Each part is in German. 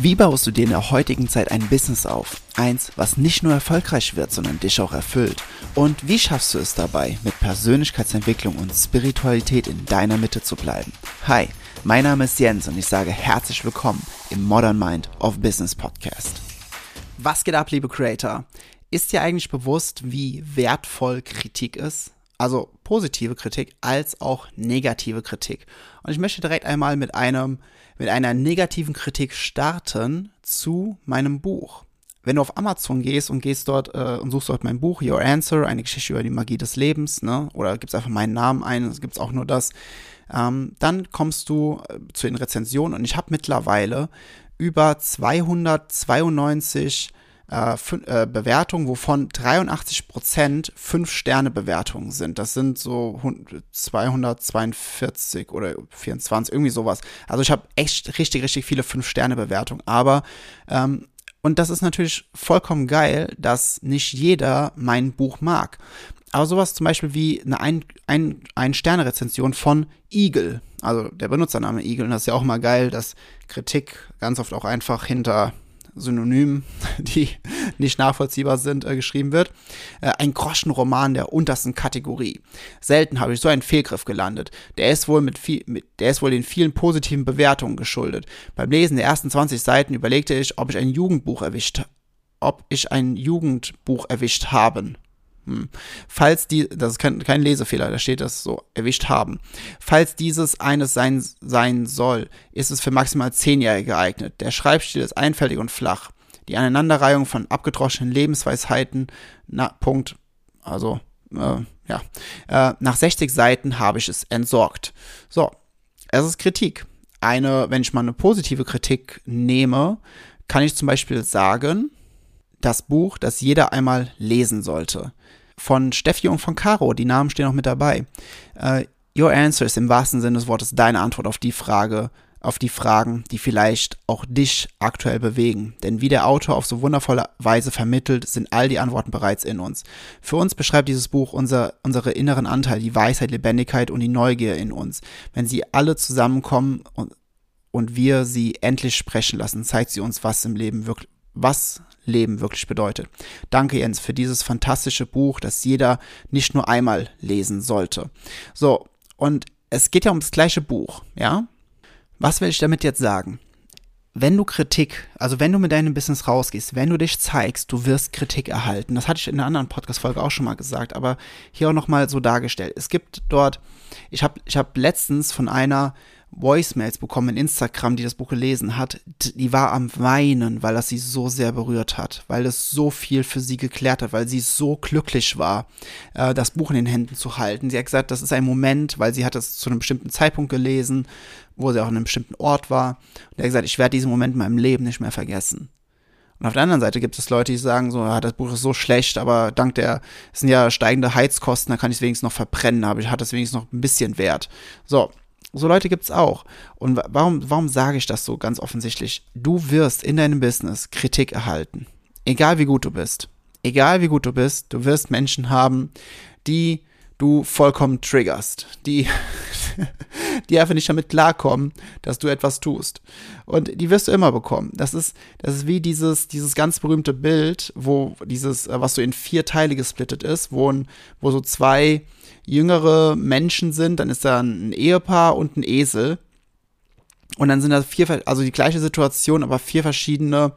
Wie baust du dir in der heutigen Zeit ein Business auf? Eins, was nicht nur erfolgreich wird, sondern dich auch erfüllt. Und wie schaffst du es dabei, mit Persönlichkeitsentwicklung und Spiritualität in deiner Mitte zu bleiben? Hi, mein Name ist Jens und ich sage herzlich willkommen im Modern Mind of Business Podcast. Was geht ab, liebe Creator? Ist dir eigentlich bewusst, wie wertvoll Kritik ist? Also positive Kritik als auch negative Kritik. Und ich möchte direkt einmal mit einem mit einer negativen Kritik starten zu meinem Buch. Wenn du auf Amazon gehst und gehst dort äh, und suchst dort mein Buch, Your Answer, eine Geschichte über die Magie des Lebens, ne? oder gibst einfach meinen Namen ein, es gibt auch nur das, ähm, dann kommst du äh, zu den Rezensionen und ich habe mittlerweile über 292 äh, äh, Bewertungen, wovon 83 Prozent 5-Sterne-Bewertungen sind. Das sind so 242 oder 24, irgendwie sowas. Also ich habe echt richtig, richtig viele 5-Sterne-Bewertungen. Aber ähm, und das ist natürlich vollkommen geil, dass nicht jeder mein Buch mag. Aber sowas zum Beispiel wie eine Ein-Sterne-Rezension von Eagle, also der Benutzername Eagle, und das ist ja auch mal geil, dass Kritik ganz oft auch einfach hinter Synonymen, die nicht nachvollziehbar sind, äh, geschrieben wird. Äh, ein Groschenroman der untersten Kategorie. Selten habe ich so einen Fehlgriff gelandet. Der ist wohl mit viel, mit, der ist wohl den vielen positiven Bewertungen geschuldet. Beim Lesen der ersten 20 Seiten überlegte ich, ob ich ein Jugendbuch erwischt, ob ich ein Jugendbuch erwischt haben. Falls die, das ist kein, kein Lesefehler, da steht das so, erwischt haben. Falls dieses eines sein, sein soll, ist es für maximal Zehnjährige geeignet. Der Schreibstil ist einfältig und flach. Die Aneinanderreihung von abgedroschenen Lebensweisheiten, na, Punkt, also, äh, ja. Äh, nach 60 Seiten habe ich es entsorgt. So, es ist Kritik. Eine, wenn ich mal eine positive Kritik nehme, kann ich zum Beispiel sagen, das Buch, das jeder einmal lesen sollte von Steffi und von Caro. Die Namen stehen auch mit dabei. Uh, your answer ist im wahrsten Sinne des Wortes deine Antwort auf die Frage, auf die Fragen, die vielleicht auch dich aktuell bewegen. Denn wie der Autor auf so wundervolle Weise vermittelt, sind all die Antworten bereits in uns. Für uns beschreibt dieses Buch unser, unsere inneren Anteile, die Weisheit, Lebendigkeit und die Neugier in uns. Wenn sie alle zusammenkommen und, und wir sie endlich sprechen lassen, zeigt sie uns, was im Leben wirklich, was Leben wirklich bedeutet. Danke, Jens, für dieses fantastische Buch, das jeder nicht nur einmal lesen sollte. So, und es geht ja um das gleiche Buch, ja? Was will ich damit jetzt sagen? Wenn du Kritik, also wenn du mit deinem Business rausgehst, wenn du dich zeigst, du wirst Kritik erhalten. Das hatte ich in einer anderen Podcast-Folge auch schon mal gesagt, aber hier auch nochmal so dargestellt. Es gibt dort, ich habe ich hab letztens von einer Voicemails bekommen in Instagram, die das Buch gelesen hat, die war am Weinen, weil das sie so sehr berührt hat, weil es so viel für sie geklärt hat, weil sie so glücklich war, äh, das Buch in den Händen zu halten. Sie hat gesagt, das ist ein Moment, weil sie hat es zu einem bestimmten Zeitpunkt gelesen, wo sie auch an einem bestimmten Ort war. Und er hat gesagt, ich werde diesen Moment in meinem Leben nicht mehr vergessen. Und auf der anderen Seite gibt es Leute, die sagen so, ja, das Buch ist so schlecht, aber dank der, es sind ja steigende Heizkosten, da kann ich es wenigstens noch verbrennen, aber ich hatte es wenigstens noch ein bisschen wert. So, so Leute gibt es auch. Und warum, warum sage ich das so ganz offensichtlich? Du wirst in deinem Business Kritik erhalten. Egal wie gut du bist. Egal wie gut du bist, du wirst Menschen haben, die du vollkommen triggerst, die, die einfach nicht damit klarkommen, dass du etwas tust. Und die wirst du immer bekommen. Das ist, das ist wie dieses, dieses ganz berühmte Bild, wo dieses, was so in vier Teile gesplittet ist, wo, wo so zwei jüngere Menschen sind, dann ist da ein Ehepaar und ein Esel. Und dann sind da vier, also die gleiche Situation, aber vier verschiedene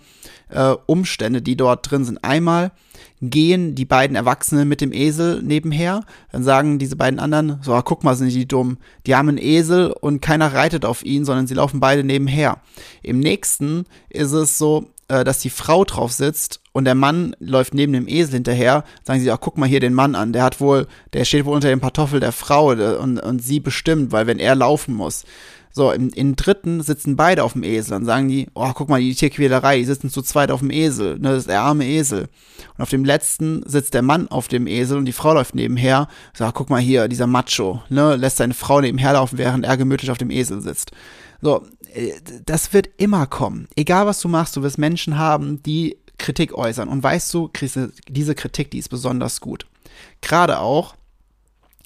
äh, Umstände, die dort drin sind. Einmal gehen die beiden Erwachsenen mit dem Esel nebenher, dann sagen diese beiden anderen, so, ah, guck mal, sind die dumm. Die haben einen Esel und keiner reitet auf ihn, sondern sie laufen beide nebenher. Im nächsten ist es so, äh, dass die Frau drauf sitzt und der Mann läuft neben dem Esel hinterher, sagen sie, ach, guck mal hier den Mann an, der hat wohl, der steht wohl unter dem Pantoffel der Frau und, und sie bestimmt, weil wenn er laufen muss. So, im, im dritten sitzen beide auf dem Esel. Dann sagen die, oh, guck mal, die Tierquälerei, die sitzen zu zweit auf dem Esel. Ne, das ist der arme Esel. Und auf dem letzten sitzt der Mann auf dem Esel und die Frau läuft nebenher. Sagt, guck mal hier, dieser Macho, ne, lässt seine Frau nebenher laufen, während er gemütlich auf dem Esel sitzt. So, äh, das wird immer kommen. Egal was du machst, du wirst Menschen haben, die Kritik äußern. Und weißt du, diese Kritik, die ist besonders gut. Gerade auch,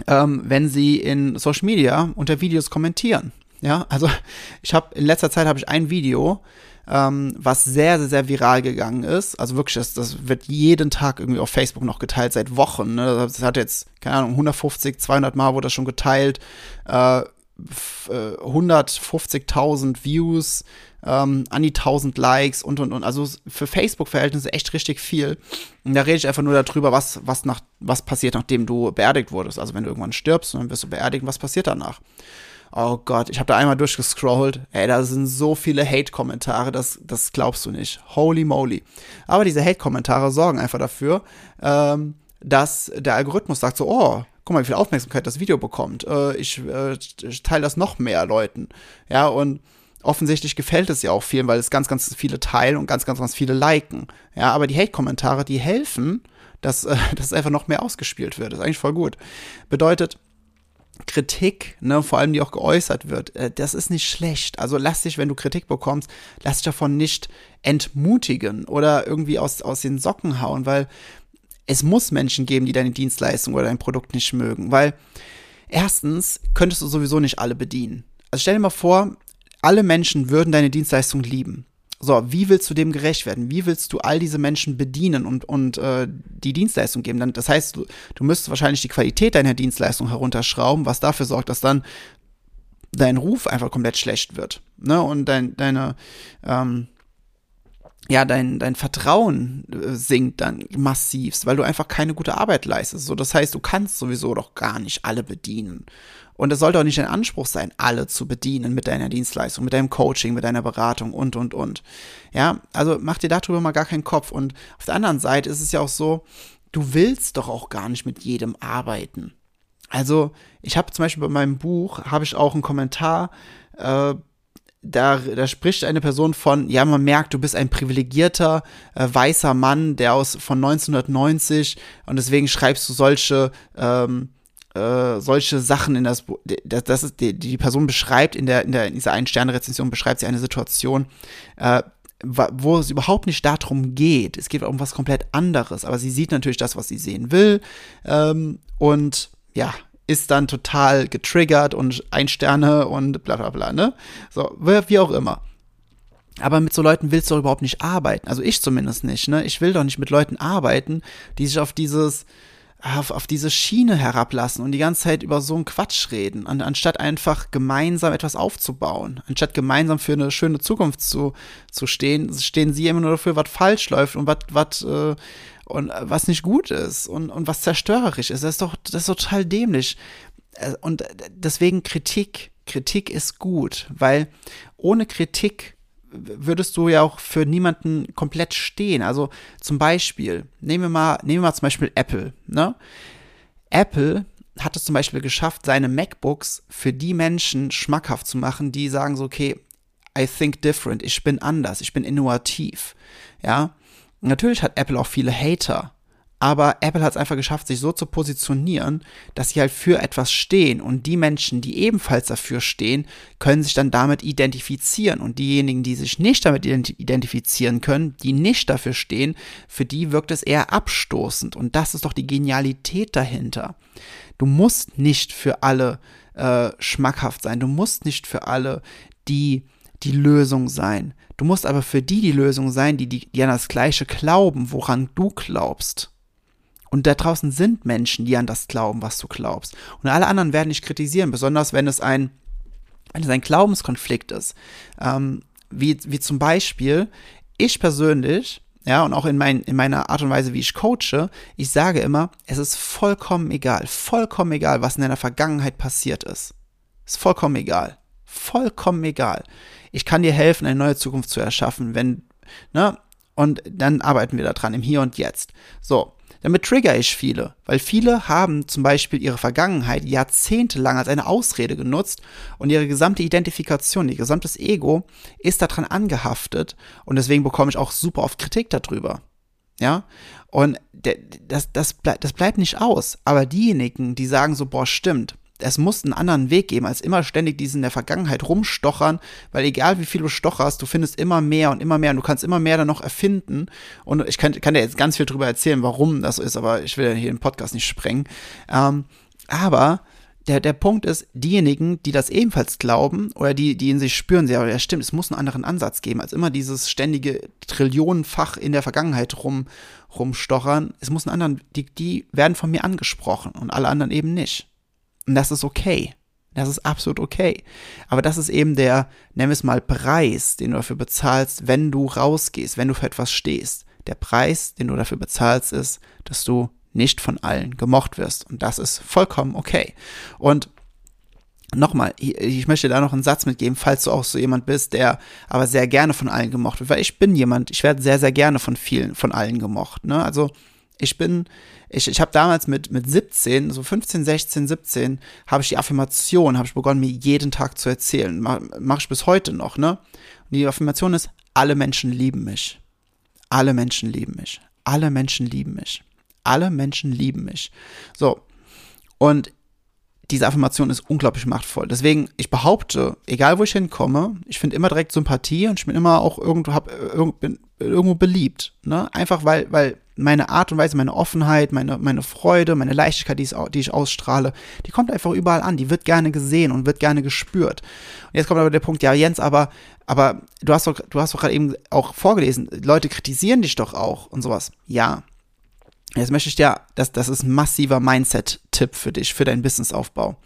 ähm, wenn sie in Social Media unter Videos kommentieren. Ja, also ich habe in letzter Zeit habe ich ein Video ähm, was sehr, sehr, sehr viral gegangen ist. Also wirklich, das, das wird jeden Tag irgendwie auf Facebook noch geteilt, seit Wochen. Ne? Das hat jetzt, keine Ahnung, 150, 200 Mal wurde das schon geteilt. Äh, 150.000 äh, Views, ähm, an die 1000 Likes und und und. Also für Facebook-Verhältnisse echt richtig viel. Und da rede ich einfach nur darüber, was, was, nach, was passiert, nachdem du beerdigt wurdest. Also wenn du irgendwann stirbst und dann wirst du beerdigt, was passiert danach? Oh Gott, ich habe da einmal durchgescrollt. Ey, da sind so viele Hate-Kommentare, das, das glaubst du nicht. Holy moly. Aber diese Hate-Kommentare sorgen einfach dafür, ähm, dass der Algorithmus sagt so, oh, guck mal, wie viel Aufmerksamkeit das Video bekommt. Äh, ich, äh, ich teile das noch mehr Leuten. Ja, und offensichtlich gefällt es ja auch vielen, weil es ganz, ganz viele teilen und ganz, ganz, ganz viele liken. Ja, aber die Hate-Kommentare, die helfen, dass, äh, dass einfach noch mehr ausgespielt wird. Das ist eigentlich voll gut. Bedeutet, Kritik, ne, vor allem die auch geäußert wird, äh, das ist nicht schlecht. Also lass dich, wenn du Kritik bekommst, lass dich davon nicht entmutigen oder irgendwie aus, aus den Socken hauen, weil es muss Menschen geben, die deine Dienstleistung oder dein Produkt nicht mögen, weil erstens könntest du sowieso nicht alle bedienen. Also stell dir mal vor, alle Menschen würden deine Dienstleistung lieben. So, wie willst du dem gerecht werden? Wie willst du all diese Menschen bedienen und, und äh, die Dienstleistung geben? Dann, das heißt, du, du müsstest wahrscheinlich die Qualität deiner Dienstleistung herunterschrauben, was dafür sorgt, dass dann dein Ruf einfach komplett schlecht wird. Ne? Und dein, deine, ähm, ja, dein, dein Vertrauen äh, sinkt dann massivst, weil du einfach keine gute Arbeit leistest. So, das heißt, du kannst sowieso doch gar nicht alle bedienen. Und es sollte auch nicht dein Anspruch sein, alle zu bedienen mit deiner Dienstleistung, mit deinem Coaching, mit deiner Beratung und, und, und. Ja, also mach dir darüber mal gar keinen Kopf. Und auf der anderen Seite ist es ja auch so, du willst doch auch gar nicht mit jedem arbeiten. Also, ich habe zum Beispiel bei meinem Buch, habe ich auch einen Kommentar, äh, da, da spricht eine Person von, ja, man merkt, du bist ein privilegierter äh, weißer Mann, der aus von 1990 und deswegen schreibst du solche ähm, äh, solche Sachen in das Buch. Das, das ist die, die Person beschreibt in der in der in dieser einen Sterne Rezension beschreibt sie eine Situation, äh, wo es überhaupt nicht darum geht. Es geht um was komplett anderes. Aber sie sieht natürlich das, was sie sehen will ähm, und ja, ist dann total getriggert und ein Sterne und bla bla bla, ne? So, wie auch immer. Aber mit so Leuten willst du doch überhaupt nicht arbeiten. Also ich zumindest nicht, ne? Ich will doch nicht mit Leuten arbeiten, die sich auf dieses, auf, auf diese Schiene herablassen und die ganze Zeit über so einen Quatsch reden, an, anstatt einfach gemeinsam etwas aufzubauen. Anstatt gemeinsam für eine schöne Zukunft zu, zu stehen, stehen sie immer nur dafür, was falsch läuft und was, was, äh, und äh, was nicht gut ist und, und was zerstörerisch ist. Das ist doch, das ist total dämlich. Äh, und deswegen Kritik. Kritik ist gut, weil ohne Kritik würdest du ja auch für niemanden komplett stehen. Also zum Beispiel, nehmen wir mal, nehmen wir mal zum Beispiel Apple, ne? Apple hat es zum Beispiel geschafft, seine MacBooks für die Menschen schmackhaft zu machen, die sagen so, okay, I think different, ich bin anders, ich bin innovativ, ja. Natürlich hat Apple auch viele Hater, aber Apple hat es einfach geschafft, sich so zu positionieren, dass sie halt für etwas stehen und die Menschen, die ebenfalls dafür stehen, können sich dann damit identifizieren und diejenigen, die sich nicht damit identifizieren können, die nicht dafür stehen, für die wirkt es eher abstoßend und das ist doch die Genialität dahinter. Du musst nicht für alle äh, schmackhaft sein, du musst nicht für alle die die Lösung sein. Du musst aber für die die Lösung sein, die, die, die an das Gleiche glauben, woran du glaubst. Und da draußen sind Menschen, die an das glauben, was du glaubst. Und alle anderen werden dich kritisieren, besonders wenn es ein, wenn es ein Glaubenskonflikt ist. Ähm, wie, wie zum Beispiel, ich persönlich, ja, und auch in, mein, in meiner Art und Weise, wie ich coache, ich sage immer, es ist vollkommen egal, vollkommen egal, was in deiner Vergangenheit passiert ist. Ist vollkommen egal. Vollkommen egal ich kann dir helfen, eine neue Zukunft zu erschaffen, wenn, ne? Und dann arbeiten wir daran im Hier und Jetzt. So. Damit trigger ich viele, weil viele haben zum Beispiel ihre Vergangenheit jahrzehntelang als eine Ausrede genutzt und ihre gesamte Identifikation, ihr gesamtes Ego ist daran angehaftet und deswegen bekomme ich auch super oft Kritik darüber. Ja, und das, das, das bleibt nicht aus. Aber diejenigen, die sagen so, boah, stimmt, es muss einen anderen Weg geben, als immer ständig diesen in der Vergangenheit rumstochern, weil egal wie viel du stocherst, du findest immer mehr und immer mehr und du kannst immer mehr dann noch erfinden. Und ich kann, kann dir jetzt ganz viel drüber erzählen, warum das so ist, aber ich will ja hier den Podcast nicht sprengen. Ähm, aber der, der Punkt ist, diejenigen, die das ebenfalls glauben oder die, die in sich spüren, ja, ja stimmt, es muss einen anderen Ansatz geben, als immer dieses ständige Trillionenfach in der Vergangenheit rum, rumstochern. Es muss einen anderen, die, die werden von mir angesprochen und alle anderen eben nicht. Und das ist okay. Das ist absolut okay. Aber das ist eben der, wir es mal, Preis, den du dafür bezahlst, wenn du rausgehst, wenn du für etwas stehst. Der Preis, den du dafür bezahlst, ist, dass du nicht von allen gemocht wirst. Und das ist vollkommen okay. Und nochmal, ich möchte da noch einen Satz mitgeben, falls du auch so jemand bist, der aber sehr gerne von allen gemocht wird, weil ich bin jemand, ich werde sehr, sehr gerne von vielen, von allen gemocht. Ne? Also ich bin, ich, ich habe damals mit, mit 17, so 15, 16, 17, habe ich die Affirmation, habe ich begonnen, mir jeden Tag zu erzählen. Mache mach ich bis heute noch, ne? Und die Affirmation ist, alle Menschen lieben mich. Alle Menschen lieben mich. Alle Menschen lieben mich. Alle Menschen lieben mich. So. Und diese Affirmation ist unglaublich machtvoll. Deswegen, ich behaupte, egal wo ich hinkomme, ich finde immer direkt Sympathie und ich bin immer auch irgendwo, hab, bin irgendwo beliebt. Ne? Einfach weil, weil meine Art und Weise, meine Offenheit, meine, meine Freude, meine Leichtigkeit, die ich, die ich ausstrahle, die kommt einfach überall an. Die wird gerne gesehen und wird gerne gespürt. Und jetzt kommt aber der Punkt, ja, Jens, aber, aber du hast doch, du hast doch gerade eben auch vorgelesen, Leute kritisieren dich doch auch und sowas. Ja. Jetzt möchte ich dir, das, das ist ein massiver Mindset-Tipp für dich, für deinen Businessaufbau.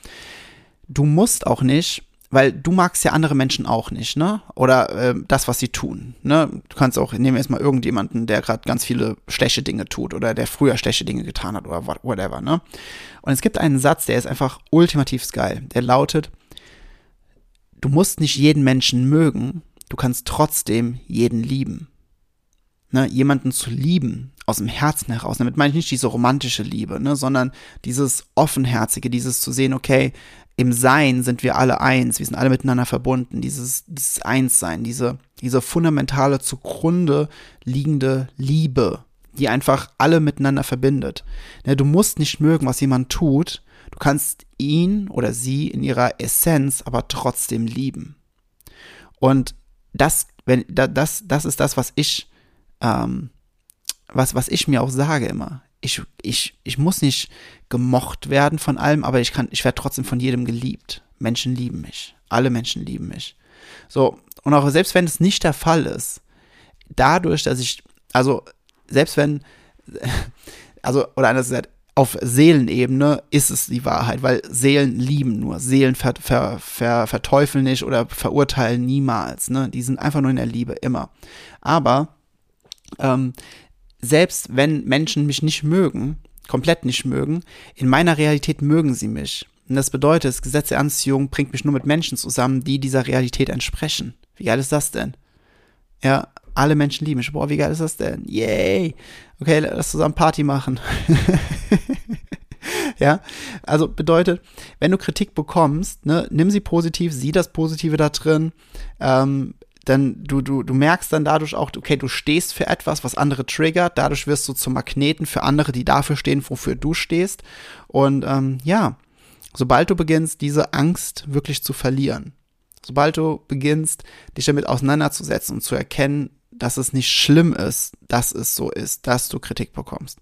Du musst auch nicht weil du magst ja andere Menschen auch nicht, ne? Oder äh, das, was sie tun, ne? Du kannst auch, nehmen wir jetzt mal irgendjemanden, der gerade ganz viele schlechte Dinge tut oder der früher schlechte Dinge getan hat oder whatever, ne? Und es gibt einen Satz, der ist einfach ultimativ geil. Der lautet, du musst nicht jeden Menschen mögen, du kannst trotzdem jeden lieben. Ne? Jemanden zu lieben, aus dem Herzen heraus. Damit meine ich nicht diese romantische Liebe, ne, sondern dieses offenherzige, dieses zu sehen, okay, im Sein sind wir alle eins, wir sind alle miteinander verbunden, dieses, dieses Einssein, diese, diese fundamentale zugrunde liegende Liebe, die einfach alle miteinander verbindet. Ja, du musst nicht mögen, was jemand tut, du kannst ihn oder sie in ihrer Essenz aber trotzdem lieben. Und das, wenn, das, das ist das, was ich, ähm, was, was ich mir auch sage immer ich, ich, ich muss nicht gemocht werden von allem, aber ich kann, ich werde trotzdem von jedem geliebt. Menschen lieben mich. Alle Menschen lieben mich. So, und auch selbst wenn es nicht der Fall ist, dadurch, dass ich, also, selbst wenn, also, oder anders gesagt, auf Seelenebene ist es die Wahrheit, weil Seelen lieben nur. Seelen ver, ver, ver, verteufeln nicht oder verurteilen niemals. Ne? Die sind einfach nur in der Liebe, immer. Aber ähm, selbst wenn Menschen mich nicht mögen, komplett nicht mögen, in meiner Realität mögen sie mich. Und das bedeutet, das Gesetz der Anziehung bringt mich nur mit Menschen zusammen, die dieser Realität entsprechen. Wie geil ist das denn? Ja, alle Menschen lieben mich. Boah, wie geil ist das denn? Yay! Okay, lass zusammen Party machen. ja, also bedeutet, wenn du Kritik bekommst, ne, nimm sie positiv, sieh das Positive da drin, ähm, dann du, du, du merkst dann dadurch auch, okay, du stehst für etwas, was andere triggert, dadurch wirst du zum Magneten für andere, die dafür stehen, wofür du stehst. Und ähm, ja, sobald du beginnst, diese Angst wirklich zu verlieren, sobald du beginnst, dich damit auseinanderzusetzen und zu erkennen, dass es nicht schlimm ist, dass es so ist, dass du Kritik bekommst,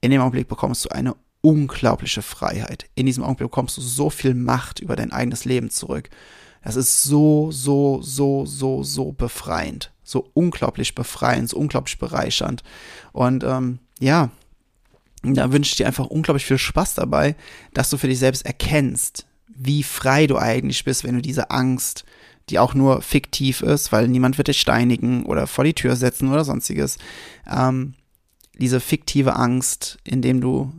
in dem Augenblick bekommst du eine unglaubliche Freiheit. In diesem Augenblick bekommst du so viel Macht über dein eigenes Leben zurück. Das ist so, so, so, so, so befreiend. So unglaublich befreiend, so unglaublich bereichernd. Und ähm, ja, da wünsche ich dir einfach unglaublich viel Spaß dabei, dass du für dich selbst erkennst, wie frei du eigentlich bist, wenn du diese Angst, die auch nur fiktiv ist, weil niemand wird dich steinigen oder vor die Tür setzen oder sonstiges, ähm, diese fiktive Angst, indem du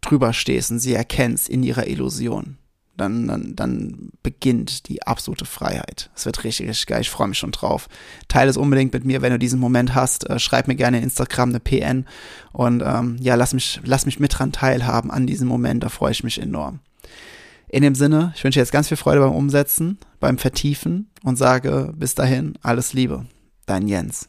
drüber stehst und sie erkennst in ihrer Illusion dann, dann, dann beginnt die absolute Freiheit. Es wird richtig, richtig geil. Ich freue mich schon drauf. Teile es unbedingt mit mir, wenn du diesen Moment hast. Äh, schreib mir gerne in Instagram eine PN und ähm, ja, lass mich, lass mich mit dran teilhaben an diesem Moment. Da freue ich mich enorm. In dem Sinne, ich wünsche dir jetzt ganz viel Freude beim Umsetzen, beim Vertiefen und sage bis dahin alles Liebe. Dein Jens.